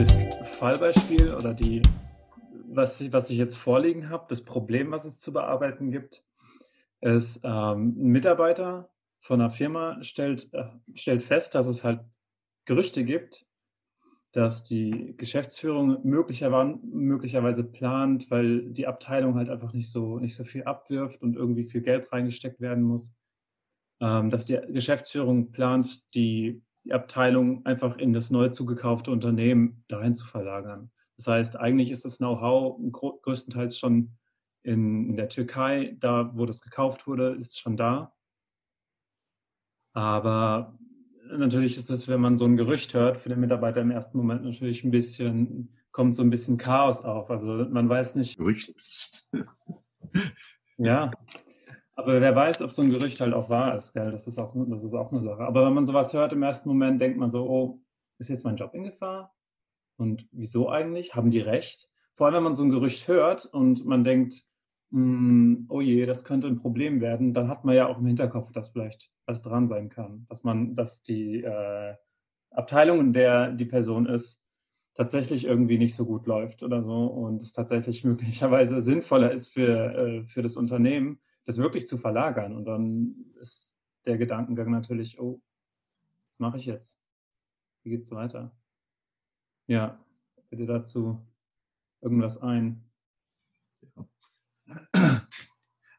das Fallbeispiel oder die, was, ich, was ich jetzt vorliegen habe, das Problem, was es zu bearbeiten gibt, ist, ähm, ein Mitarbeiter von einer Firma stellt, äh, stellt fest, dass es halt Gerüchte gibt, dass die Geschäftsführung möglicherweise, möglicherweise plant, weil die Abteilung halt einfach nicht so, nicht so viel abwirft und irgendwie viel Geld reingesteckt werden muss, ähm, dass die Geschäftsführung plant, die die Abteilung einfach in das neu zugekaufte Unternehmen dahin zu verlagern. Das heißt, eigentlich ist das Know-how größtenteils schon in, in, der Türkei, da wo das gekauft wurde, ist schon da. Aber natürlich ist es, wenn man so ein Gerücht hört, für den Mitarbeiter im ersten Moment natürlich ein bisschen, kommt so ein bisschen Chaos auf. Also man weiß nicht. Gerücht. ja, aber wer weiß, ob so ein Gerücht halt auch wahr ist, gell? Das ist auch, das ist auch eine Sache. Aber wenn man sowas hört im ersten Moment, denkt man so, oh, ist jetzt mein Job in Gefahr? Und wieso eigentlich? Haben die recht? Vor allem, wenn man so ein Gerücht hört und man denkt, hm, oh je, das könnte ein Problem werden, dann hat man ja auch im Hinterkopf, dass vielleicht was dran sein kann. Dass man, dass die äh, Abteilung, in der die Person ist, tatsächlich irgendwie nicht so gut läuft oder so und es tatsächlich möglicherweise sinnvoller ist für, äh, für das Unternehmen, das wirklich zu verlagern. Und dann ist der Gedankengang natürlich, oh, was mache ich jetzt? Wie geht es weiter? Ja, bitte dazu irgendwas ein.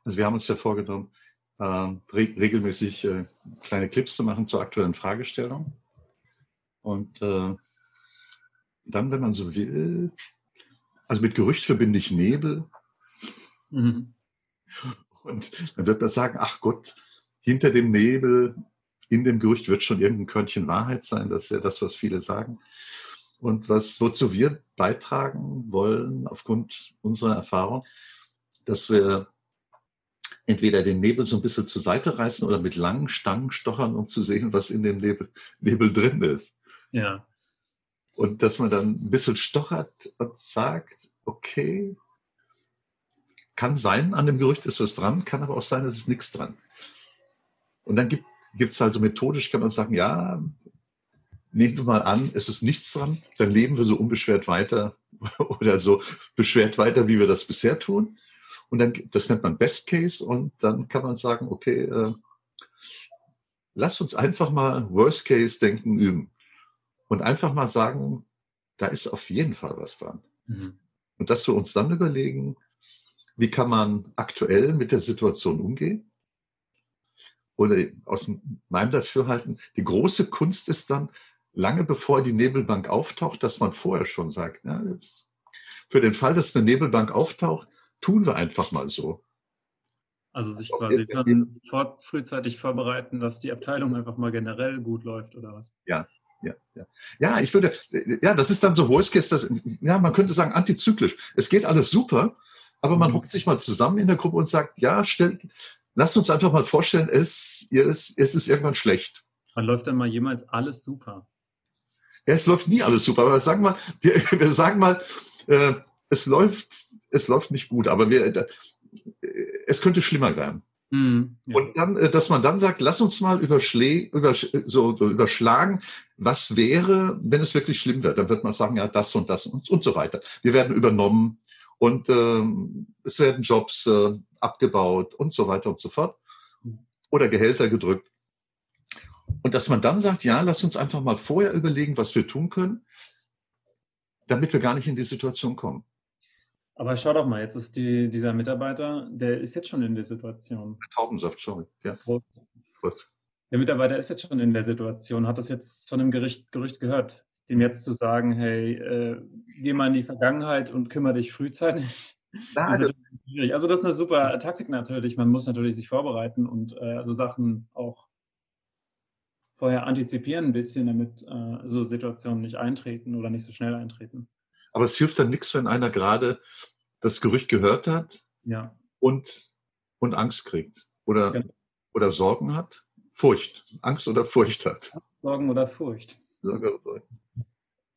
Also wir haben uns ja vorgenommen, äh, re regelmäßig äh, kleine Clips zu machen zur aktuellen Fragestellung. Und äh, dann, wenn man so will, also mit Gerücht verbinde ich Nebel. Mhm. Und dann wird man sagen, ach Gott, hinter dem Nebel, in dem Gerücht wird schon irgendein Körnchen Wahrheit sein. Das ist ja das, was viele sagen. Und was, wozu wir beitragen wollen, aufgrund unserer Erfahrung, dass wir entweder den Nebel so ein bisschen zur Seite reißen oder mit langen Stangen stochern, um zu sehen, was in dem Nebel, Nebel drin ist. Ja. Und dass man dann ein bisschen stochert und sagt, okay, kann sein, an dem Gerücht ist was dran, kann aber auch sein, es ist nichts dran. Und dann gibt es also methodisch, kann man sagen, ja, nehmen wir mal an, es ist nichts dran, dann leben wir so unbeschwert weiter oder so beschwert weiter, wie wir das bisher tun. Und dann, das nennt man Best Case und dann kann man sagen, okay, äh, lass uns einfach mal Worst Case denken üben und einfach mal sagen, da ist auf jeden Fall was dran. Mhm. Und dass wir uns dann überlegen, wie kann man aktuell mit der Situation umgehen? Oder aus meinem Dafürhalten, die große Kunst ist dann, lange bevor die Nebelbank auftaucht, dass man vorher schon sagt, ja, jetzt, für den Fall, dass eine Nebelbank auftaucht, tun wir einfach mal so. Also sich quasi dann vor, frühzeitig vorbereiten, dass die Abteilung einfach mal generell gut läuft oder was? Ja, ja, ja. Ja, ich würde, ja, das ist dann so Worst Case, das, ja, man könnte sagen antizyklisch. Es geht alles super, aber man mhm. hockt sich mal zusammen in der Gruppe und sagt, ja, stellt, lasst uns einfach mal vorstellen, es, es, es ist irgendwann schlecht. Wann läuft denn mal jemals alles super? Ja, es läuft nie alles super, aber sagen wir, wir, wir sagen mal, äh, es läuft, es läuft nicht gut, aber wir, äh, es könnte schlimmer werden. Mm, ja. Und dann, äh, dass man dann sagt, lass uns mal überschlä über, so, so, überschlagen, was wäre, wenn es wirklich schlimm wird. Dann wird man sagen, ja, das und das und, und so weiter. Wir werden übernommen und ähm, es werden Jobs äh, abgebaut und so weiter und so fort oder Gehälter gedrückt. Und dass man dann sagt, ja, lass uns einfach mal vorher überlegen, was wir tun können, damit wir gar nicht in die Situation kommen. Aber schau doch mal, jetzt ist die, dieser Mitarbeiter, der ist jetzt schon in der Situation. Taubensaft, sorry. Ja. Prost. Der Mitarbeiter ist jetzt schon in der Situation, hat das jetzt von einem Gericht, Gerücht gehört dem jetzt zu sagen, hey, äh, geh mal in die Vergangenheit und kümmere dich frühzeitig. Das ist also das ist eine super Taktik natürlich. Man muss natürlich sich vorbereiten und äh, so Sachen auch vorher antizipieren ein bisschen, damit äh, so Situationen nicht eintreten oder nicht so schnell eintreten. Aber es hilft dann nichts, wenn einer gerade das Gerücht gehört hat ja. und, und Angst kriegt oder, genau. oder Sorgen hat. Furcht. Angst oder Furcht hat. Sorgen oder Furcht. Sorgen oder Furcht.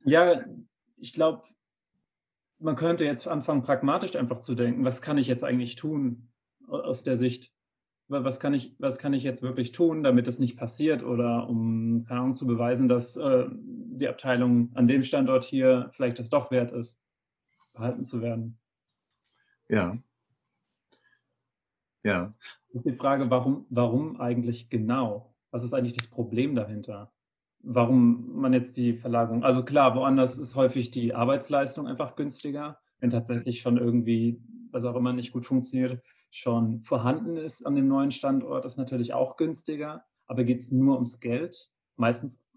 Ja, ich glaube, man könnte jetzt anfangen, pragmatisch einfach zu denken, was kann ich jetzt eigentlich tun aus der Sicht was kann ich, was kann ich jetzt wirklich tun, damit das nicht passiert oder um, keine Ahnung, zu beweisen, dass äh, die Abteilung an dem Standort hier vielleicht das doch wert ist, behalten zu werden. Ja. Ja. Das ist die Frage, warum, warum eigentlich genau? Was ist eigentlich das Problem dahinter? Warum man jetzt die Verlagerung, also klar, woanders ist häufig die Arbeitsleistung einfach günstiger, wenn tatsächlich schon irgendwie, was auch immer nicht gut funktioniert, schon vorhanden ist an dem neuen Standort, ist natürlich auch günstiger. Aber geht es nur ums Geld? Meistens,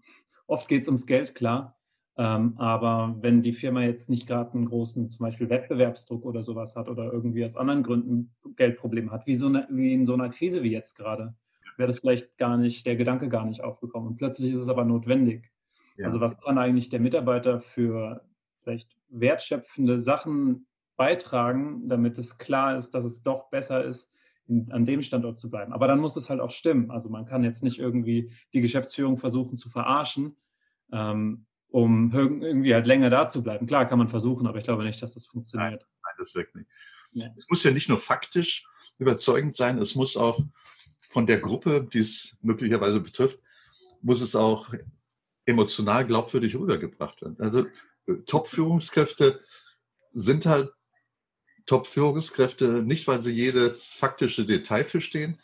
oft geht es ums Geld, klar. Ähm, aber wenn die Firma jetzt nicht gerade einen großen, zum Beispiel Wettbewerbsdruck oder sowas hat oder irgendwie aus anderen Gründen Geldprobleme hat, wie, so eine, wie in so einer Krise wie jetzt gerade, wäre das vielleicht gar nicht, der Gedanke gar nicht aufgekommen. Und plötzlich ist es aber notwendig. Ja. Also was kann eigentlich der Mitarbeiter für vielleicht wertschöpfende Sachen beitragen, damit es klar ist, dass es doch besser ist, in, an dem Standort zu bleiben. Aber dann muss es halt auch stimmen. Also man kann jetzt nicht irgendwie die Geschäftsführung versuchen zu verarschen, ähm, um irgendwie halt länger da zu bleiben. Klar kann man versuchen, aber ich glaube nicht, dass das funktioniert. Nein, nein das wirkt nicht. Ja. Es muss ja nicht nur faktisch überzeugend sein, es muss auch von der Gruppe, die es möglicherweise betrifft, muss es auch emotional glaubwürdig rübergebracht werden. Also äh, Top-Führungskräfte sind halt Top-Führungskräfte nicht, weil sie jedes faktische Detail verstehen,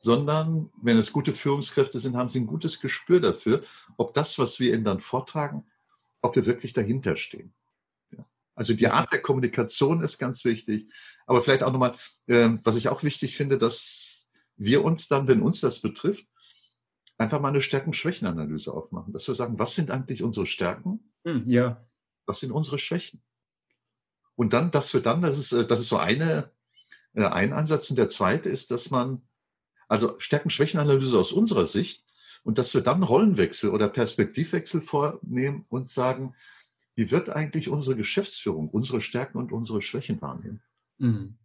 sondern wenn es gute Führungskräfte sind, haben sie ein gutes Gespür dafür, ob das, was wir ihnen dann vortragen, ob wir wirklich dahinter stehen. Also die Art der Kommunikation ist ganz wichtig, aber vielleicht auch nochmal, äh, was ich auch wichtig finde, dass wir uns dann, wenn uns das betrifft, einfach mal eine Stärken-Schwächen-Analyse aufmachen, dass wir sagen, was sind eigentlich unsere Stärken? Hm, ja. Was sind unsere Schwächen? Und dann, dass wir dann, das ist, äh, das ist so eine, äh, ein Ansatz. Und der zweite ist, dass man, also Stärken-Schwächen-Analyse aus unserer Sicht, und dass wir dann Rollenwechsel oder Perspektivwechsel vornehmen und sagen, wie wird eigentlich unsere Geschäftsführung unsere Stärken und unsere Schwächen wahrnehmen? Mhm.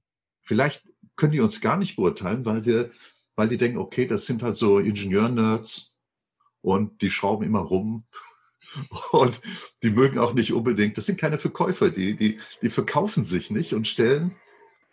Vielleicht können die uns gar nicht beurteilen, weil wir, weil die denken, okay, das sind halt so Ingenieur-Nerds und die schrauben immer rum und die mögen auch nicht unbedingt, das sind keine Verkäufer, die, die, die verkaufen sich nicht und stellen,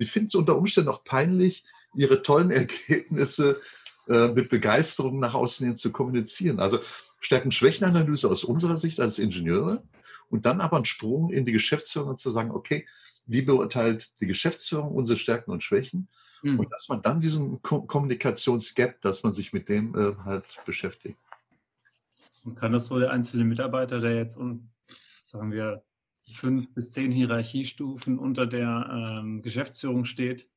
die finden es unter Umständen auch peinlich, ihre tollen Ergebnisse äh, mit Begeisterung nach außen hin zu kommunizieren. Also Stärken-Schwächen-Analyse aus unserer Sicht als Ingenieure und dann aber ein Sprung in die Geschäftsführung zu sagen, okay, wie beurteilt die Geschäftsführung unsere Stärken und Schwächen? Mhm. Und dass man dann diesen Ko Kommunikationsgap, dass man sich mit dem äh, halt beschäftigt. Und kann das so der einzelne Mitarbeiter, der jetzt, um, sagen wir, fünf bis zehn Hierarchiestufen unter der ähm, Geschäftsführung steht,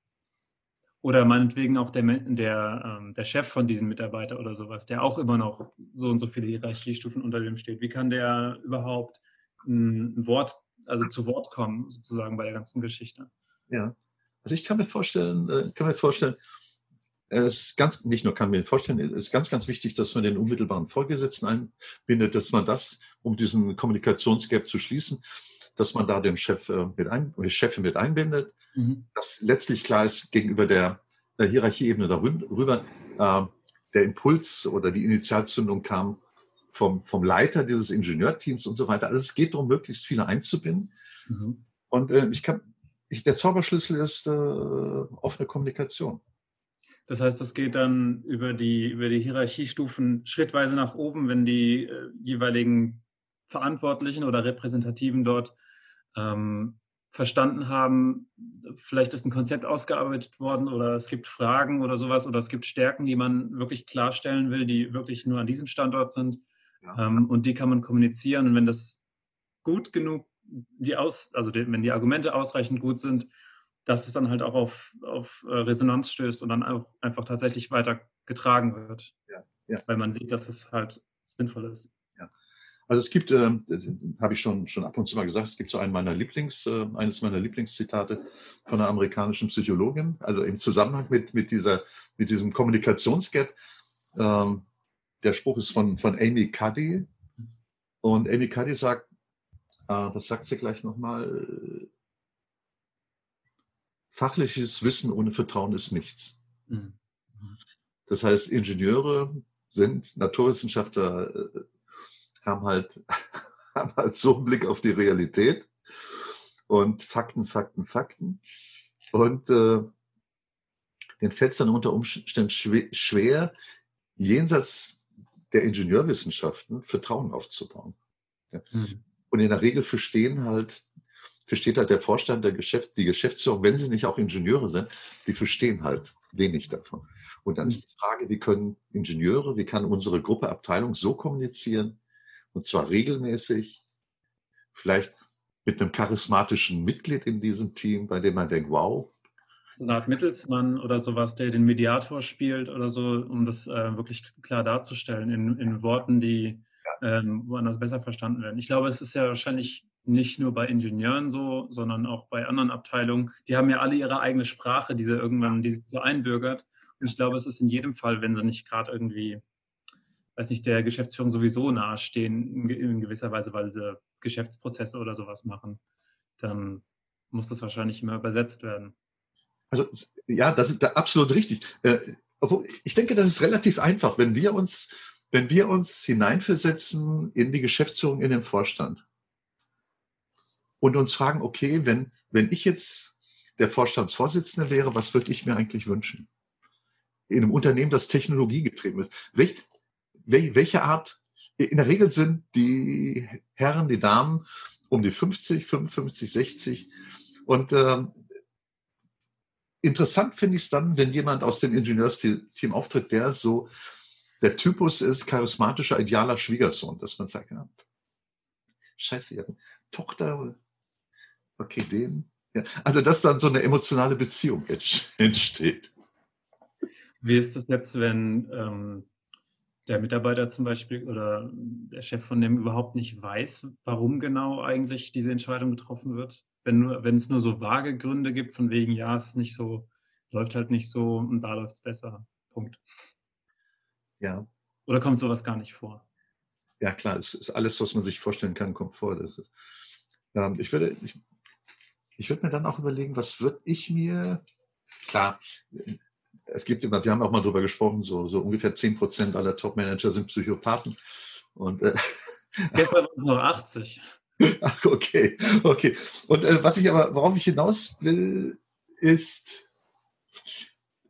oder meinetwegen auch der, der, ähm, der Chef von diesem Mitarbeiter oder sowas, der auch immer noch so und so viele Hierarchiestufen unter dem steht. Wie kann der überhaupt ein Wort, also zu Wort kommen, sozusagen bei der ganzen Geschichte? Ja, also ich kann mir vorstellen, äh, kann mir vorstellen, es ist ganz, nicht nur kann mir vorstellen, es ist ganz, ganz wichtig, dass man den unmittelbaren Vorgesetzten einbindet, dass man das, um diesen Kommunikationsgap zu schließen, dass man da den Chef äh, mit ein, die Chefin mit einbindet, mhm. dass letztlich klar ist gegenüber der, der Hierarchieebene darüber, äh, der Impuls oder die Initialzündung kam vom, vom Leiter dieses Ingenieurteams und so weiter. Also es geht darum, möglichst viele einzubinden. Mhm. Und äh, ich kann, ich, der Zauberschlüssel ist äh, offene Kommunikation. Das heißt, das geht dann über die, über die Hierarchiestufen schrittweise nach oben, wenn die äh, jeweiligen Verantwortlichen oder Repräsentativen dort ähm, verstanden haben, vielleicht ist ein Konzept ausgearbeitet worden oder es gibt Fragen oder sowas oder es gibt Stärken, die man wirklich klarstellen will, die wirklich nur an diesem Standort sind. Ja. Ähm, und die kann man kommunizieren. Und wenn das gut genug, die aus, also die, wenn die Argumente ausreichend gut sind, dass es dann halt auch auf, auf äh, Resonanz stößt und dann auch einfach tatsächlich weiter getragen wird. Ja, ja. Weil man sieht, dass es halt sinnvoll ist. Also es gibt, äh, habe ich schon, schon ab und zu mal gesagt, es gibt so einen meiner Lieblings, äh, eines meiner Lieblingszitate von einer amerikanischen Psychologin, also im Zusammenhang mit, mit, dieser, mit diesem Kommunikationsgap. Ähm, der Spruch ist von, von Amy Cuddy. Und Amy Cuddy sagt, äh, was sagt sie gleich nochmal? fachliches Wissen ohne Vertrauen ist nichts. Mhm. Das heißt, Ingenieure sind Naturwissenschaftler, äh, haben halt, haben halt so einen Blick auf die Realität und Fakten, Fakten, Fakten. Und äh, denen fällt es dann unter Umständen schwer, jenseits der Ingenieurwissenschaften Vertrauen aufzubauen. Ja. Mhm. Und in der Regel verstehen halt, versteht halt der Vorstand, der Geschäft, die Geschäftsführung, wenn sie nicht auch Ingenieure sind, die verstehen halt wenig davon. Und dann ist die Frage, wie können Ingenieure, wie kann unsere Gruppe, Abteilung so kommunizieren, und zwar regelmäßig, vielleicht mit einem charismatischen Mitglied in diesem Team, bei dem man denkt, wow. So eine Art Mittelsmann oder sowas, der den Mediator spielt oder so, um das äh, wirklich klar darzustellen in, in Worten, die ähm, woanders besser verstanden werden. Ich glaube, es ist ja wahrscheinlich nicht nur bei Ingenieuren so, sondern auch bei anderen Abteilungen. Die haben ja alle ihre eigene Sprache, die sie irgendwann, die sie so einbürgert. Und ich glaube, es ist in jedem Fall, wenn sie nicht gerade irgendwie, weiß nicht, der Geschäftsführung sowieso nahestehen, in gewisser Weise, weil sie Geschäftsprozesse oder sowas machen, dann muss das wahrscheinlich immer übersetzt werden. Also ja, das ist absolut richtig. Äh, ich denke, das ist relativ einfach, wenn wir uns, wenn wir uns hineinversetzen in die Geschäftsführung, in den Vorstand und uns fragen, okay, wenn, wenn ich jetzt der Vorstandsvorsitzende wäre, was würde ich mir eigentlich wünschen? In einem Unternehmen, das technologiegetrieben ist. Welch, welche Art, in der Regel sind die Herren, die Damen um die 50, 55, 60. Und äh, interessant finde ich es dann, wenn jemand aus dem Ingenieursteam auftritt, der so der Typus ist charismatischer, idealer Schwiegersohn, dass man sagt, ja, scheiße, ihre Tochter okay, den. Ja. Also, dass dann so eine emotionale Beziehung entsteht. Wie ist das jetzt, wenn ähm, der Mitarbeiter zum Beispiel oder der Chef von dem überhaupt nicht weiß, warum genau eigentlich diese Entscheidung getroffen wird? Wenn, nur, wenn es nur so vage Gründe gibt, von wegen, ja, es ist nicht so, läuft halt nicht so und da läuft es besser. Punkt. Ja. Oder kommt sowas gar nicht vor? Ja, klar, es ist alles, was man sich vorstellen kann, kommt vor. Das ist, ähm, ich würde, ich, ich würde mir dann auch überlegen, was würde ich mir, klar, es gibt immer, wir haben auch mal darüber gesprochen, so, so ungefähr 10 Prozent aller Top-Manager sind Psychopathen. Und, äh, Gestern waren es noch 80. Ach, okay, okay. Und äh, was ich aber, worauf ich hinaus will, ist,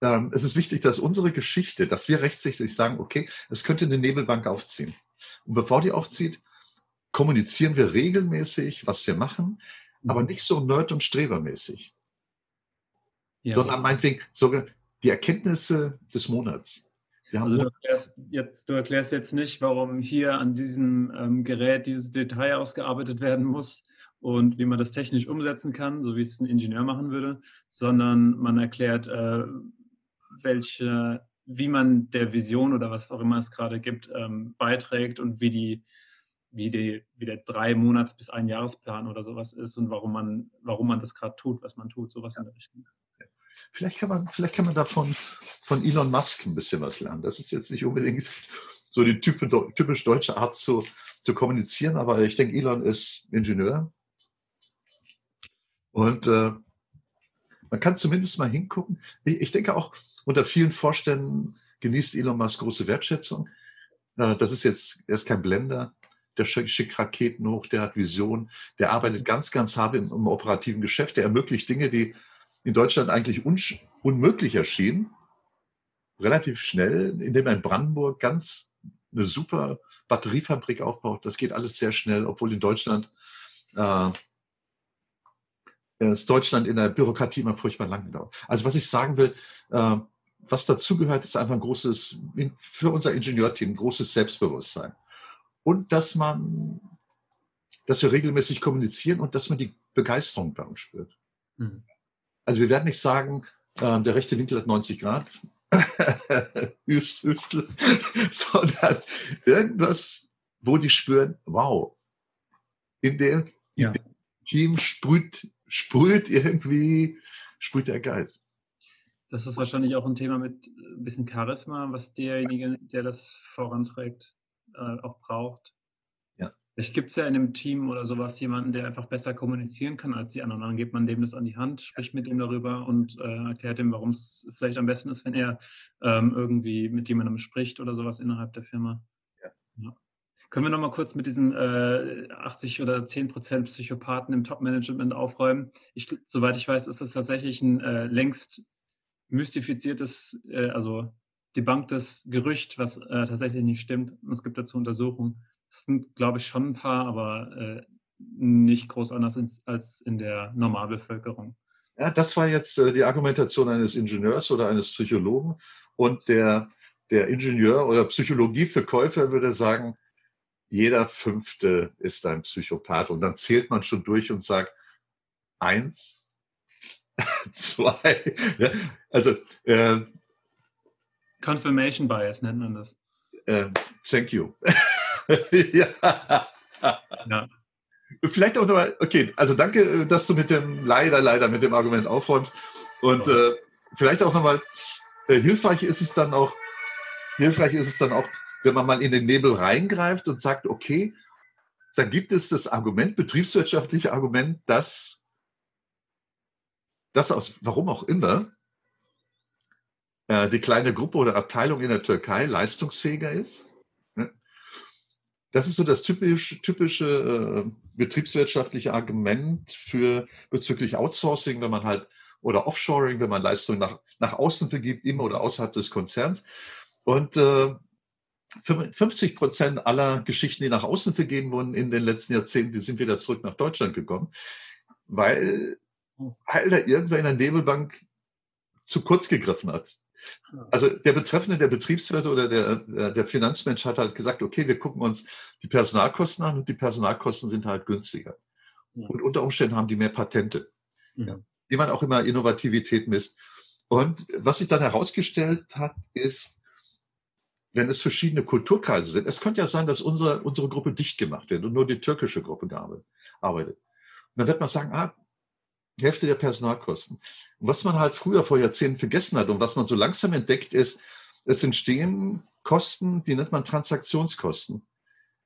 ähm, es ist wichtig, dass unsere Geschichte, dass wir rechtssichtlich sagen, okay, es könnte eine Nebelbank aufziehen. Und bevor die aufzieht, kommunizieren wir regelmäßig, was wir machen aber mhm. nicht so nerd- und strebermäßig. Ja. Sondern meinetwegen sogar die Erkenntnisse des Monats. Also du erklärst, jetzt, du erklärst jetzt nicht, warum hier an diesem ähm, Gerät dieses Detail ausgearbeitet werden muss und wie man das technisch umsetzen kann, so wie es ein Ingenieur machen würde, sondern man erklärt, äh, welche, wie man der Vision oder was auch immer es gerade gibt, ähm, beiträgt und wie die wie, die, wie der drei Monats bis ein Jahresplan oder sowas ist und warum man, warum man das gerade tut, was man tut, sowas in der Richtung. Vielleicht kann man, vielleicht kann man davon von Elon Musk ein bisschen was lernen. Das ist jetzt nicht unbedingt so die typisch deutsche Art zu, zu kommunizieren, aber ich denke, Elon ist Ingenieur. Und äh, man kann zumindest mal hingucken. Ich, ich, denke auch, unter vielen Vorständen genießt Elon Musk große Wertschätzung. Äh, das ist jetzt, er ist kein Blender der schickt Raketen hoch, der hat Vision, der arbeitet ganz, ganz hart im, im operativen Geschäft, der ermöglicht Dinge, die in Deutschland eigentlich un unmöglich erschienen, relativ schnell, indem er in Brandenburg ganz eine super Batteriefabrik aufbaut. Das geht alles sehr schnell, obwohl in Deutschland äh, ist Deutschland in der Bürokratie immer furchtbar lang dauert. Also was ich sagen will, äh, was dazugehört, ist einfach ein großes, für unser Ingenieurteam, ein großes Selbstbewusstsein und dass man, dass wir regelmäßig kommunizieren und dass man die Begeisterung bei uns spürt. Mhm. Also wir werden nicht sagen, äh, der rechte Winkel hat 90 Grad, Hüstel, sondern irgendwas, wo die spüren, wow, in dem, ja. in dem Team sprüht, sprüht irgendwie, sprüht der Geist. Das ist wahrscheinlich auch ein Thema mit ein bisschen Charisma, was derjenige, der das voranträgt, äh, auch braucht. Vielleicht gibt es ja in einem Team oder sowas jemanden, der einfach besser kommunizieren kann als die anderen. Dann gibt man dem das an die Hand, spricht mit ihm darüber und äh, erklärt ihm, warum es vielleicht am besten ist, wenn er ähm, irgendwie mit jemandem spricht oder sowas innerhalb der Firma. Ja. ja. Können wir noch mal kurz mit diesen äh, 80 oder 10 Prozent Psychopathen im Top-Management aufräumen? Ich, soweit ich weiß, ist das tatsächlich ein äh, längst mystifiziertes, äh, also debunktes Gerücht, was äh, tatsächlich nicht stimmt. Es gibt dazu Untersuchungen. Es sind, glaube ich, schon ein paar, aber äh, nicht groß anders ins, als in der Normalbevölkerung. Ja, das war jetzt äh, die Argumentation eines Ingenieurs oder eines Psychologen. Und der, der Ingenieur oder Psychologieverkäufer würde sagen, jeder Fünfte ist ein Psychopath. Und dann zählt man schon durch und sagt, eins, zwei. Ja, also äh, Confirmation Bias nennt man das. Äh, thank you. ja. ja. Vielleicht auch nochmal, okay, also danke, dass du mit dem, leider, leider mit dem Argument aufräumst. Und äh, vielleicht auch nochmal, äh, hilfreich ist es dann auch, hilfreich ist es dann auch, wenn man mal in den Nebel reingreift und sagt, okay, da gibt es das Argument, betriebswirtschaftliche Argument, dass das aus, warum auch immer, äh, die kleine Gruppe oder Abteilung in der Türkei leistungsfähiger ist. Das ist so das typische, typische äh, betriebswirtschaftliche Argument für bezüglich Outsourcing, wenn man halt oder Offshoring, wenn man Leistungen nach, nach außen vergibt, im oder außerhalb des Konzerns. Und äh, 50 Prozent aller Geschichten, die nach außen vergeben wurden in den letzten Jahrzehnten, die sind wieder zurück nach Deutschland gekommen, weil, weil da irgendwer in der Nebelbank zu kurz gegriffen hat. Also der Betreffende, der Betriebswirt oder der, der Finanzmensch hat halt gesagt, okay, wir gucken uns die Personalkosten an und die Personalkosten sind halt günstiger. Ja. Und unter Umständen haben die mehr Patente, ja. wie man auch immer Innovativität misst. Und was sich dann herausgestellt hat, ist, wenn es verschiedene Kulturkreise sind, es könnte ja sein, dass unsere, unsere Gruppe dicht gemacht wird und nur die türkische Gruppe arbeitet. dann wird man sagen, ah, Hälfte der Personalkosten. Was man halt früher vor Jahrzehnten vergessen hat und was man so langsam entdeckt ist, es entstehen Kosten, die nennt man Transaktionskosten.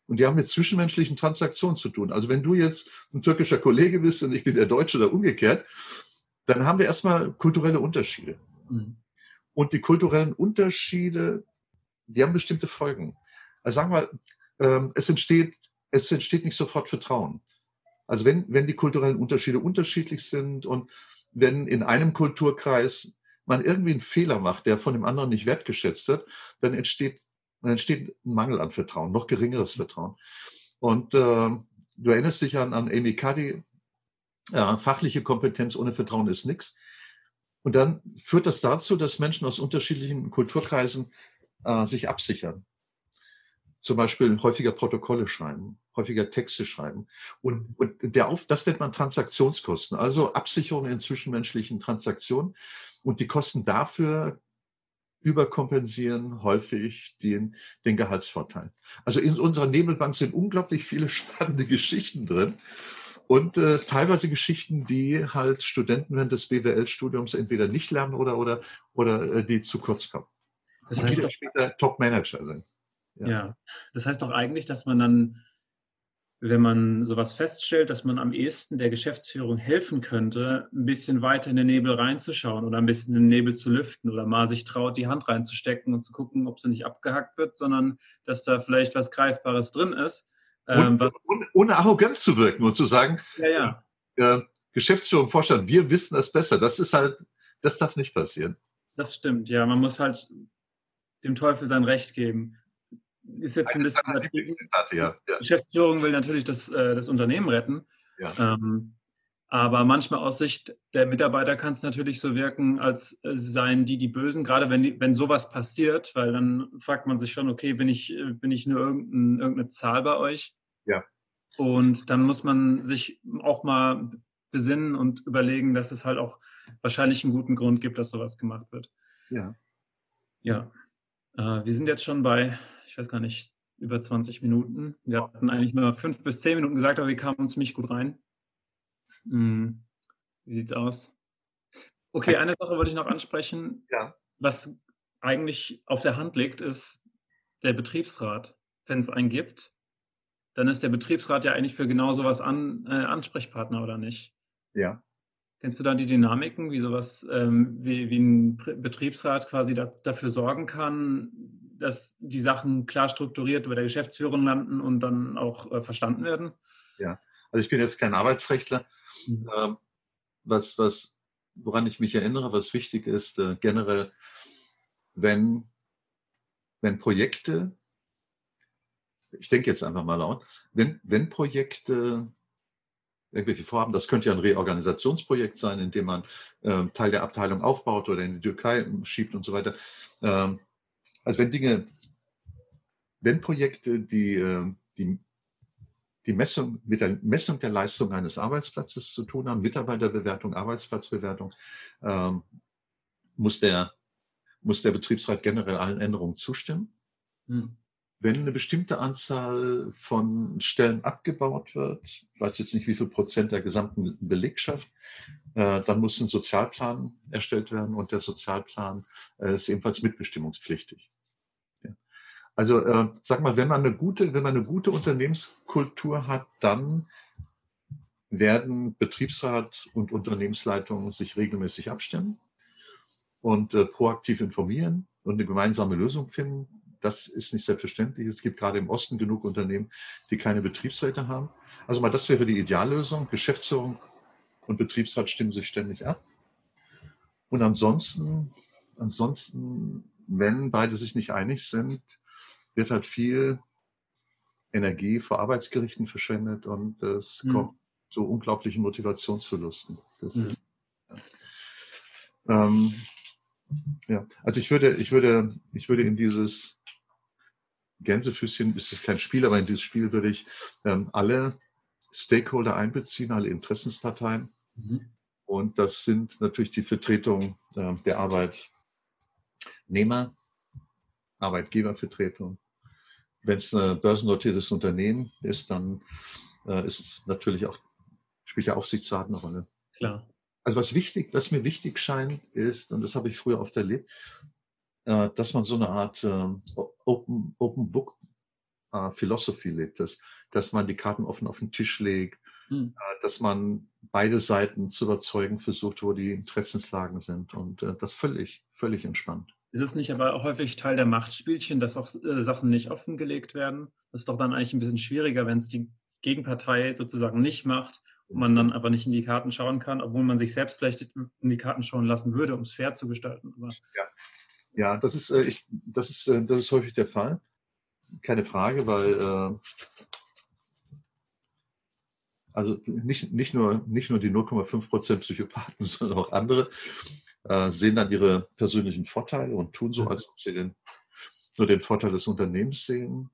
Und die haben mit zwischenmenschlichen Transaktionen zu tun. Also wenn du jetzt ein türkischer Kollege bist und ich bin der Deutsche oder umgekehrt, dann haben wir erstmal kulturelle Unterschiede. Mhm. Und die kulturellen Unterschiede, die haben bestimmte Folgen. Also sagen wir, ähm, es entsteht, es entsteht nicht sofort Vertrauen. Also wenn, wenn die kulturellen Unterschiede unterschiedlich sind und wenn in einem Kulturkreis man irgendwie einen Fehler macht, der von dem anderen nicht wertgeschätzt wird, dann entsteht, dann entsteht ein Mangel an Vertrauen, noch geringeres Vertrauen. Und äh, du erinnerst dich an, an Amy Cuddy, ja, fachliche Kompetenz ohne Vertrauen ist nichts. Und dann führt das dazu, dass Menschen aus unterschiedlichen Kulturkreisen äh, sich absichern zum Beispiel häufiger Protokolle schreiben, häufiger Texte schreiben. Und, und der Auf, das nennt man Transaktionskosten, also Absicherung in zwischenmenschlichen Transaktionen. Und die Kosten dafür überkompensieren häufig den, den Gehaltsvorteil. Also in unserer Nebelbank sind unglaublich viele spannende Geschichten drin. Und äh, teilweise Geschichten, die halt Studenten während des BWL-Studiums entweder nicht lernen oder, oder, oder äh, die zu kurz kommen. Das heißt, und die später Top-Manager sind. Ja. ja. das heißt doch eigentlich, dass man dann, wenn man sowas feststellt, dass man am ehesten der Geschäftsführung helfen könnte, ein bisschen weiter in den Nebel reinzuschauen oder ein bisschen den Nebel zu lüften oder mal sich traut, die Hand reinzustecken und zu gucken, ob sie nicht abgehackt wird, sondern dass da vielleicht was Greifbares drin ist. Ähm, und, und, ohne Arroganz zu wirken und zu sagen, ja, ja. Äh, Geschäftsführung, Vorstand, wir wissen das besser. Das ist halt, das darf nicht passieren. Das stimmt, ja. Man muss halt dem Teufel sein Recht geben ist jetzt ein bisschen Zitate, ja. ja. Geschäftsführung will natürlich das, äh, das Unternehmen retten. Ja. Ähm, aber manchmal aus Sicht der Mitarbeiter kann es natürlich so wirken, als äh, seien die die Bösen, gerade wenn, die, wenn sowas passiert, weil dann fragt man sich schon, okay, bin ich, äh, bin ich nur irgendein, irgendeine Zahl bei euch? Ja. Und dann muss man sich auch mal besinnen und überlegen, dass es halt auch wahrscheinlich einen guten Grund gibt, dass sowas gemacht wird. Ja. Ja. Äh, wir sind jetzt schon bei ich weiß gar nicht, über 20 Minuten. Wir hatten eigentlich mal fünf bis zehn Minuten gesagt, aber wir kamen ziemlich gut rein. Hm. Wie sieht's aus? Okay, eine Sache wollte ich noch ansprechen. Ja. Was eigentlich auf der Hand liegt, ist der Betriebsrat. Wenn es einen gibt, dann ist der Betriebsrat ja eigentlich für genau sowas an, äh, Ansprechpartner, oder nicht? Ja. Kennst du da die Dynamiken, wie sowas, ähm, wie, wie ein Betriebsrat quasi da, dafür sorgen kann, dass die Sachen klar strukturiert über der Geschäftsführung landen und dann auch äh, verstanden werden? Ja, also ich bin jetzt kein Arbeitsrechtler. Mhm. Ähm, was, was woran ich mich erinnere, was wichtig ist, äh, generell, wenn, wenn Projekte, ich denke jetzt einfach mal laut, wenn, wenn Projekte irgendwelche Vorhaben, das könnte ja ein Reorganisationsprojekt sein, in dem man äh, Teil der Abteilung aufbaut oder in die Türkei schiebt und so weiter. Ähm, also wenn Dinge, wenn Projekte, die, äh, die die Messung, mit der Messung der Leistung eines Arbeitsplatzes zu tun haben, Mitarbeiterbewertung, Arbeitsplatzbewertung, ähm, muss, der, muss der Betriebsrat generell allen Änderungen zustimmen. Hm. Wenn eine bestimmte Anzahl von Stellen abgebaut wird, ich weiß jetzt nicht, wie viel Prozent der gesamten Belegschaft, äh, dann muss ein Sozialplan erstellt werden und der Sozialplan äh, ist ebenfalls mitbestimmungspflichtig. Also äh, sag mal, wenn man eine gute, wenn man eine gute Unternehmenskultur hat, dann werden Betriebsrat und Unternehmensleitung sich regelmäßig abstimmen und äh, proaktiv informieren und eine gemeinsame Lösung finden. Das ist nicht selbstverständlich. Es gibt gerade im Osten genug Unternehmen, die keine Betriebsräte haben. Also mal, das wäre die Ideallösung. Geschäftsführung und Betriebsrat stimmen sich ständig ab. Und ansonsten, ansonsten, wenn beide sich nicht einig sind, wird halt viel Energie vor Arbeitsgerichten verschwendet und es mhm. kommt zu unglaublichen Motivationsverlusten. Mhm. Ist, ja. Ähm, ja. also ich würde, ich würde, ich würde in dieses Gänsefüßchen, ist es kein Spiel, aber in dieses Spiel würde ich ähm, alle Stakeholder einbeziehen, alle Interessensparteien. Mhm. Und das sind natürlich die Vertretung äh, der Arbeitnehmer, Arbeitgebervertretung, wenn es ein börsennotiertes Unternehmen ist, dann äh, ist natürlich auch, spielt der Aufsichtsrat eine Rolle. Klar. Also was wichtig, was mir wichtig scheint, ist, und das habe ich früher oft erlebt, äh, dass man so eine Art äh, Open, Open Book äh, Philosophy lebt, dass, dass man die Karten offen auf den Tisch legt, hm. Äh, dass man beide Seiten zu überzeugen versucht, wo die Interessenslagen sind und äh, das völlig, völlig entspannt. Ist es nicht aber auch häufig Teil der Machtspielchen, dass auch äh, Sachen nicht offengelegt werden? Das ist doch dann eigentlich ein bisschen schwieriger, wenn es die Gegenpartei sozusagen nicht macht und man dann aber nicht in die Karten schauen kann, obwohl man sich selbst vielleicht in die Karten schauen lassen würde, um es fair zu gestalten. Aber ja. ja, das ist, äh, ich, das, ist, äh, das ist häufig der Fall. Keine Frage, weil äh, also nicht, nicht, nur, nicht nur die 0,5 Prozent Psychopathen, sondern auch andere äh, sehen dann ihre persönlichen Vorteile und tun so, mhm. als ob sie den, nur den Vorteil des Unternehmens sehen.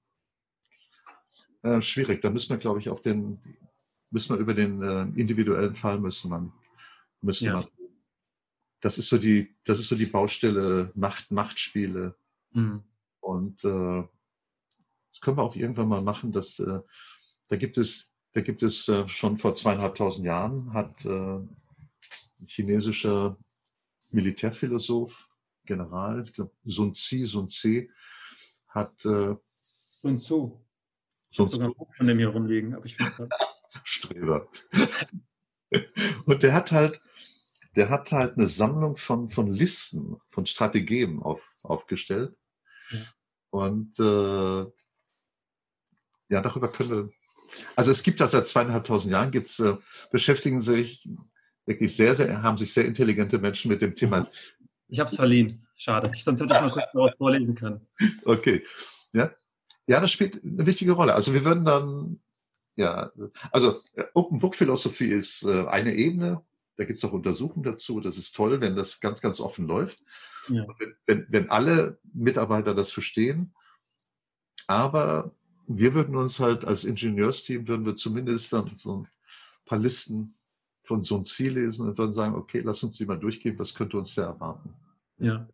Äh, schwierig. Da müssen wir, glaube ich, auf den, müssen wir über den äh, individuellen Fall müssen man, müssen ja. man. Das ist so die, das ist so die Baustelle Macht, Machtspiele. Mhm. Und äh, das können wir auch irgendwann mal machen. Dass, äh, da gibt es, da gibt es schon vor zweieinhalbtausend Jahren hat äh, chinesischer Militärphilosoph, General, ich glaube Sun Tzu, Sun Tzu hat äh, Sun Tzu. Sun Tzu. von dem hier rumliegen, aber ich Streber. Und der hat halt, der hat halt eine Sammlung von, von Listen, von Strategien auf, aufgestellt. Ja. Und äh, ja, darüber können wir. Also es gibt das seit zweieinhalbtausend Jahren, gibt's, äh, beschäftigen sich wirklich sehr, sehr, haben sich sehr intelligente Menschen mit dem Thema. Ich habe es verliehen. Schade. Sonst hätte ich mal kurz daraus vorlesen können. Okay. Ja. Ja, das spielt eine wichtige Rolle. Also wir würden dann, ja, also äh, Open Book Philosophie ist äh, eine Ebene. Da gibt es auch Untersuchungen dazu. Das ist toll, wenn das ganz, ganz offen läuft. Ja. Wenn, wenn, wenn alle Mitarbeiter das verstehen. Aber wir würden uns halt als Ingenieursteam, würden wir zumindest dann so ein paar Listen von so einem Ziel lesen und dann sagen, okay, lass uns die mal durchgehen, was könnte uns da erwarten? Ja.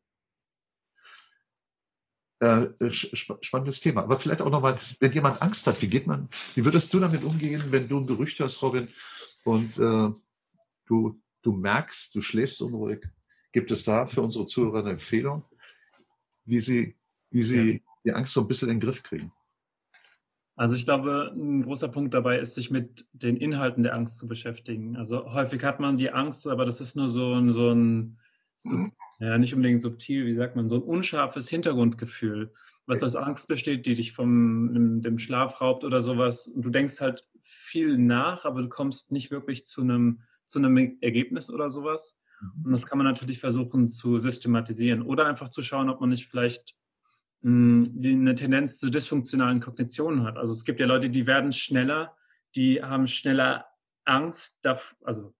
Äh, äh spannendes Thema. Aber vielleicht auch nochmal, wenn jemand Angst hat, wie geht man, wie würdest du damit umgehen, wenn du ein Gerücht hast, Robin, und äh, du, du merkst, du schläfst unruhig? Gibt es da für unsere Zuhörer eine Empfehlung, wie sie, wie sie ja. die Angst so ein bisschen in den Griff kriegen? Also ich glaube, ein großer Punkt dabei ist, sich mit den Inhalten der Angst zu beschäftigen. Also häufig hat man die Angst, aber das ist nur so ein, so ein so, ja, nicht unbedingt subtil, wie sagt man, so ein unscharfes Hintergrundgefühl, was aus Angst besteht, die dich vom dem Schlaf raubt oder sowas. Und du denkst halt viel nach, aber du kommst nicht wirklich zu einem, zu einem Ergebnis oder sowas. Mhm. Und das kann man natürlich versuchen zu systematisieren oder einfach zu schauen, ob man nicht vielleicht hm, eine Tendenz zu dysfunktionalen Kognitionen hat. Also es gibt ja Leute, die werden schneller, die haben schneller Angst, also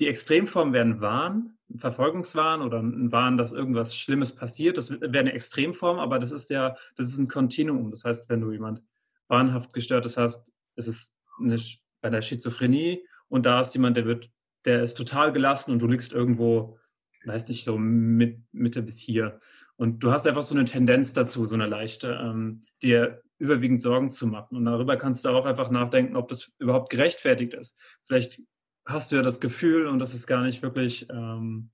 die Extremformen werden Wahn, Verfolgungswahn oder ein Wahn, dass irgendwas Schlimmes passiert. Das wäre eine Extremform, aber das ist ja, das ist ein Kontinuum. Das heißt, wenn du jemand wahnhaft gestörtes hast, ist es eine, bei der Schizophrenie und da ist jemand, der wird, der ist total gelassen und du liegst irgendwo, weiß nicht, so mit, Mitte bis hier. Und du hast einfach so eine Tendenz dazu, so eine leichte, ähm, dir überwiegend Sorgen zu machen. Und darüber kannst du auch einfach nachdenken, ob das überhaupt gerechtfertigt ist. Vielleicht hast du ja das Gefühl, und das ist gar nicht wirklich, ähm,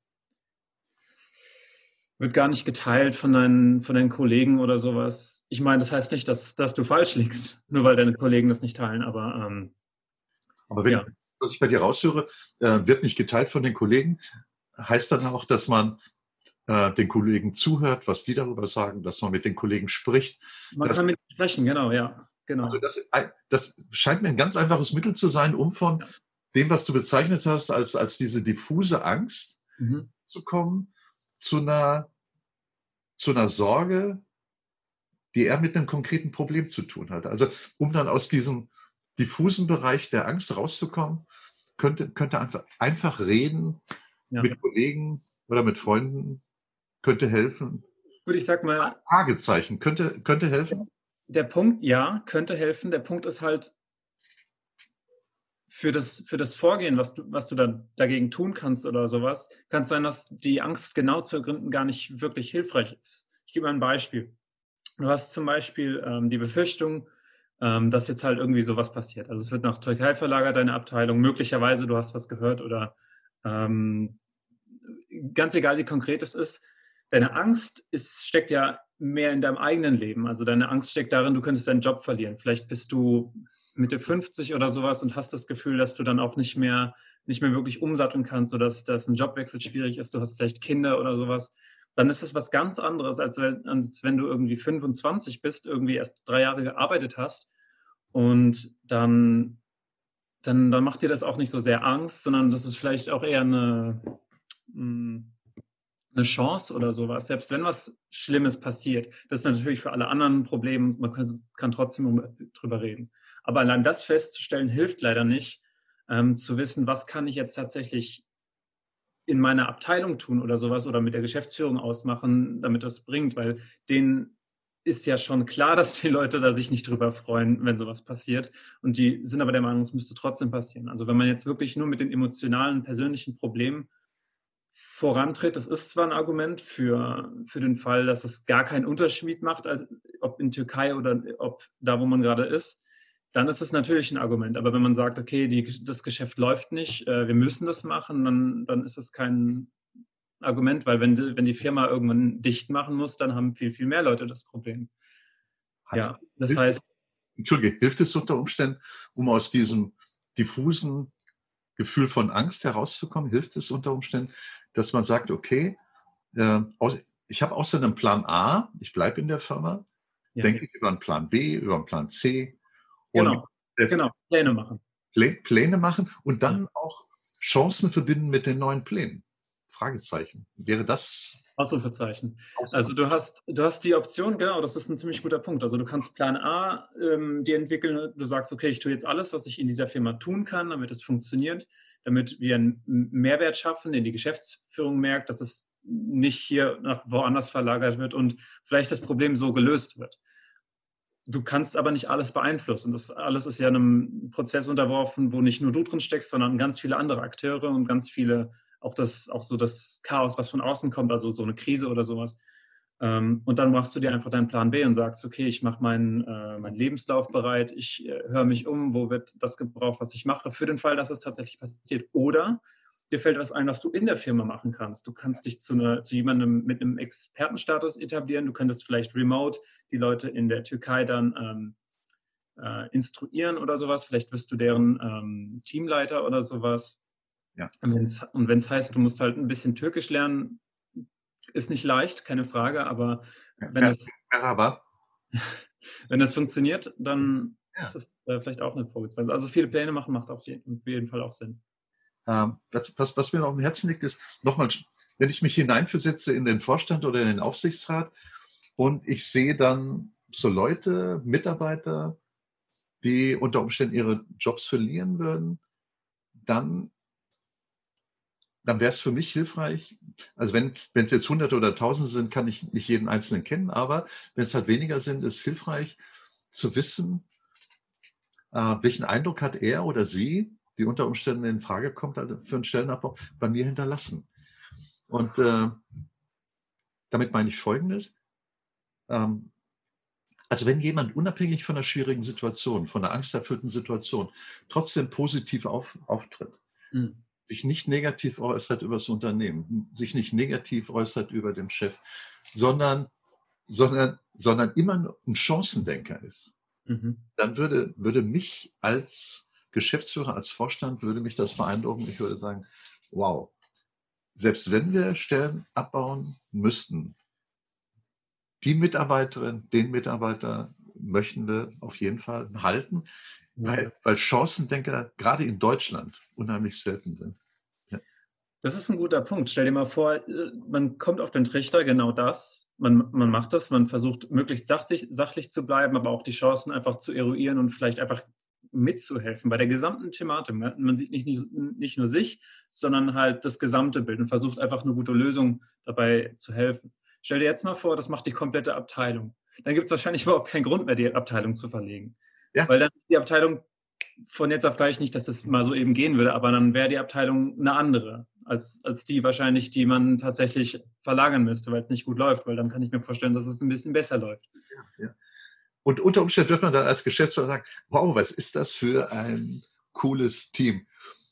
wird gar nicht geteilt von deinen, von deinen Kollegen oder sowas. Ich meine, das heißt nicht, dass, dass du falsch liegst, nur weil deine Kollegen das nicht teilen, aber. Ähm, aber wenn, ja. was ich bei dir raushöre, äh, wird nicht geteilt von den Kollegen, heißt dann auch, dass man äh, den Kollegen zuhört, was die darüber sagen, dass man mit den Kollegen spricht. Man kann mit sprechen, genau, ja. Genau. Also das, das scheint mir ein ganz einfaches Mittel zu sein, um von dem, was du bezeichnet hast, als, als diese diffuse Angst mhm. zu kommen, zu einer, zu einer Sorge, die eher mit einem konkreten Problem zu tun hat. Also um dann aus diesem diffusen Bereich der Angst rauszukommen, könnte, könnte einfach, einfach reden ja. mit Kollegen oder mit Freunden könnte helfen. Gut, ich sag mal. Fragezeichen, könnte, könnte helfen? Der Punkt, ja, könnte helfen. Der Punkt ist halt, für das, für das Vorgehen, was du, was du dann dagegen tun kannst oder sowas, kann es sein, dass die Angst genau zu ergründen gar nicht wirklich hilfreich ist. Ich gebe mal ein Beispiel. Du hast zum Beispiel ähm, die Befürchtung, ähm, dass jetzt halt irgendwie sowas passiert. Also es wird nach Türkei verlagert, deine Abteilung, möglicherweise du hast was gehört oder ähm, ganz egal, wie konkret es ist, deine Angst ist, steckt ja mehr in deinem eigenen Leben. Also deine Angst steckt darin, du könntest deinen Job verlieren. Vielleicht bist du Mitte 50 oder sowas und hast das Gefühl, dass du dann auch nicht mehr, nicht mehr wirklich umsatteln kannst oder dass, dass ein Jobwechsel schwierig ist. Du hast vielleicht Kinder oder sowas. Dann ist es was ganz anderes, als wenn, als wenn du irgendwie 25 bist, irgendwie erst drei Jahre gearbeitet hast und dann, dann, dann macht dir das auch nicht so sehr Angst, sondern das ist vielleicht auch eher eine, hm, eine Chance oder sowas, selbst wenn was Schlimmes passiert. Das ist natürlich für alle anderen ein Problem, man kann, kann trotzdem drüber reden. Aber allein das festzustellen, hilft leider nicht, ähm, zu wissen, was kann ich jetzt tatsächlich in meiner Abteilung tun oder sowas oder mit der Geschäftsführung ausmachen, damit das bringt, weil denen ist ja schon klar, dass die Leute da sich nicht drüber freuen, wenn sowas passiert. Und die sind aber der Meinung, es müsste trotzdem passieren. Also wenn man jetzt wirklich nur mit den emotionalen, persönlichen Problemen vorantritt. Das ist zwar ein Argument für, für den Fall, dass es gar keinen Unterschied macht, also ob in Türkei oder ob da, wo man gerade ist, dann ist es natürlich ein Argument. Aber wenn man sagt, okay, die, das Geschäft läuft nicht, äh, wir müssen das machen, dann, dann ist es kein Argument, weil wenn, wenn die Firma irgendwann dicht machen muss, dann haben viel, viel mehr Leute das Problem. Hat, ja, das hilft, heißt. Entschuldige, hilft es unter Umständen, um aus diesem diffusen Gefühl von Angst herauszukommen? Hilft es unter Umständen, dass man sagt, okay, äh, ich habe außer einem Plan A, ich bleibe in der Firma, ja. denke ich über einen Plan B, über einen Plan C. Genau, und, äh, genau. Pläne machen. Pläne machen und dann ja. auch Chancen verbinden mit den neuen Plänen. Fragezeichen. Wäre das Ausrufezeichen. Also du hast, du hast die Option, genau, das ist ein ziemlich guter Punkt. Also du kannst Plan A ähm, dir entwickeln, du sagst, okay, ich tue jetzt alles, was ich in dieser Firma tun kann, damit es funktioniert, damit wir einen Mehrwert schaffen, den die Geschäftsführung merkt, dass es nicht hier nach woanders verlagert wird und vielleicht das Problem so gelöst wird. Du kannst aber nicht alles beeinflussen. Das alles ist ja einem Prozess unterworfen, wo nicht nur du drin steckst, sondern ganz viele andere Akteure und ganz viele auch das, auch so das Chaos, was von außen kommt, also so eine Krise oder sowas. Ähm, und dann machst du dir einfach deinen Plan B und sagst, okay, ich mache meinen, äh, meinen Lebenslauf bereit, ich äh, höre mich um, wo wird das gebraucht, was ich mache, für den Fall, dass es tatsächlich passiert. Oder dir fällt was ein, was du in der Firma machen kannst. Du kannst dich zu, einer, zu jemandem mit einem Expertenstatus etablieren. Du könntest vielleicht remote die Leute in der Türkei dann ähm, äh, instruieren oder sowas. Vielleicht wirst du deren ähm, Teamleiter oder sowas. Ja. Und wenn es heißt, du musst halt ein bisschen Türkisch lernen, ist nicht leicht, keine Frage, aber wenn, ja, es, aber. wenn es funktioniert, dann ja. ist es äh, vielleicht auch eine Vorgehensweise. Also viele Pläne machen macht auf jeden, auf jeden Fall auch Sinn. ähm, was, was, was mir noch am Herzen liegt, ist nochmal, wenn ich mich hineinversetze in den Vorstand oder in den Aufsichtsrat und ich sehe dann so Leute, Mitarbeiter, die unter Umständen ihre Jobs verlieren würden, dann, dann wäre es für mich hilfreich. Also wenn es jetzt Hunderte oder Tausende sind, kann ich nicht jeden Einzelnen kennen, aber wenn es halt weniger sind, ist hilfreich zu wissen, äh, welchen Eindruck hat er oder sie, die unter Umständen in Frage kommt also für einen Stellenabbau, bei mir hinterlassen. Und äh, damit meine ich Folgendes. Ähm, also wenn jemand unabhängig von einer schwierigen Situation, von einer angsterfüllten Situation, trotzdem positiv auf, auftritt, mhm. Sich nicht negativ äußert über das Unternehmen, sich nicht negativ äußert über den Chef, sondern, sondern, sondern immer ein Chancendenker ist, mhm. dann würde, würde mich als Geschäftsführer, als Vorstand, würde mich das beeindrucken. Ich würde sagen, wow, selbst wenn wir Stellen abbauen müssten, die Mitarbeiterin, den Mitarbeiter möchten wir auf jeden Fall halten, weil, weil Chancendenker gerade in Deutschland unheimlich selten sind. Ja. Das ist ein guter Punkt. Stell dir mal vor, äh, man kommt auf den Trichter, genau das. Man, man macht das, man versucht möglichst sachlich, sachlich zu bleiben, aber auch die Chancen einfach zu eruieren und vielleicht einfach mitzuhelfen bei der gesamten Thematik. Man sieht nicht, nicht, nicht nur sich, sondern halt das gesamte Bild und versucht einfach eine gute Lösung dabei zu helfen. Stell dir jetzt mal vor, das macht die komplette Abteilung. Dann gibt es wahrscheinlich überhaupt keinen Grund mehr, die Abteilung zu verlegen. Ja. Weil dann ist die Abteilung von jetzt auf gleich nicht, dass das mal so eben gehen würde, aber dann wäre die Abteilung eine andere als, als die wahrscheinlich, die man tatsächlich verlagern müsste, weil es nicht gut läuft, weil dann kann ich mir vorstellen, dass es ein bisschen besser läuft. Ja, ja. Und unter Umständen wird man dann als Geschäftsführer sagen, wow, was ist das für ein cooles Team.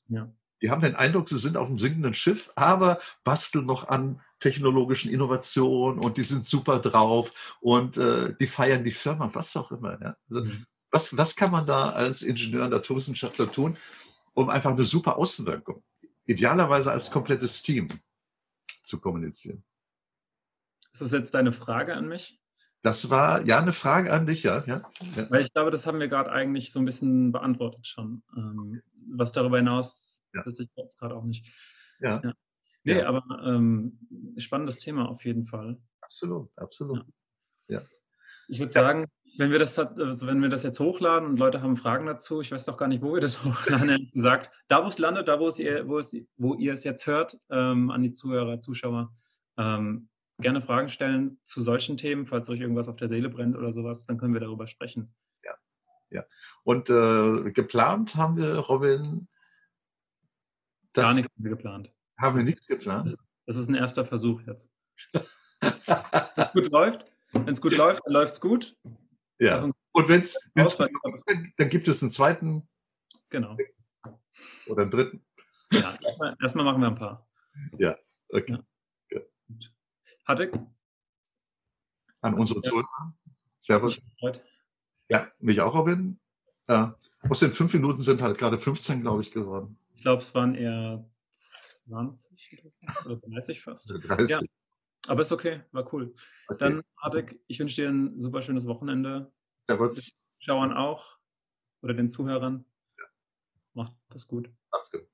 Ja. Die haben den Eindruck, sie sind auf einem sinkenden Schiff, aber basteln noch an technologischen Innovationen und die sind super drauf und äh, die feiern die Firma, was auch immer. Ja? Also, mhm. Was, was kann man da als Ingenieur und Naturwissenschaftler tun, um einfach eine super Außenwirkung, idealerweise als komplettes Team zu kommunizieren? Ist das jetzt deine Frage an mich? Das war ja eine Frage an dich, ja. ja, ja. Weil ich glaube, das haben wir gerade eigentlich so ein bisschen beantwortet schon. Ähm, was darüber hinaus, ja. wüsste ich jetzt gerade auch nicht. Ja. ja. Nee, aber ähm, spannendes Thema auf jeden Fall. Absolut, absolut. Ja. Ich würde sagen, wenn wir, das, also wenn wir das jetzt hochladen und Leute haben Fragen dazu, ich weiß doch gar nicht, wo wir das hochladen, ehrlich gesagt. Da, wo es landet, da, wo, es ihr, wo, es, wo ihr es jetzt hört, ähm, an die Zuhörer, Zuschauer, ähm, gerne Fragen stellen zu solchen Themen, falls euch irgendwas auf der Seele brennt oder sowas, dann können wir darüber sprechen. Ja, ja. Und äh, geplant haben wir, Robin, Gar nichts haben wir geplant. Haben wir nichts geplant? Das, das ist ein erster Versuch jetzt. wenn es gut läuft, wenn es gut läuft, dann läuft es gut. Ja. Und wenn es dann gibt es einen zweiten. Genau. Oder einen dritten. Ja, erstmal, erstmal machen wir ein paar. Ja, okay. Ja. Hatte? An unsere ja. Zuhörer. Servus. Ja, mich auch, Robin. Äh, aus den fünf Minuten sind halt gerade 15, glaube ich, geworden. Ich glaube, es waren eher 20 oder 30 fast. 30. Ja, aber ist okay, war cool. Okay. Dann, Adek, ich wünsche dir ein super schönes Wochenende. Servus. Schauern auch oder den Zuhörern. Ja. Macht das gut. Macht's gut.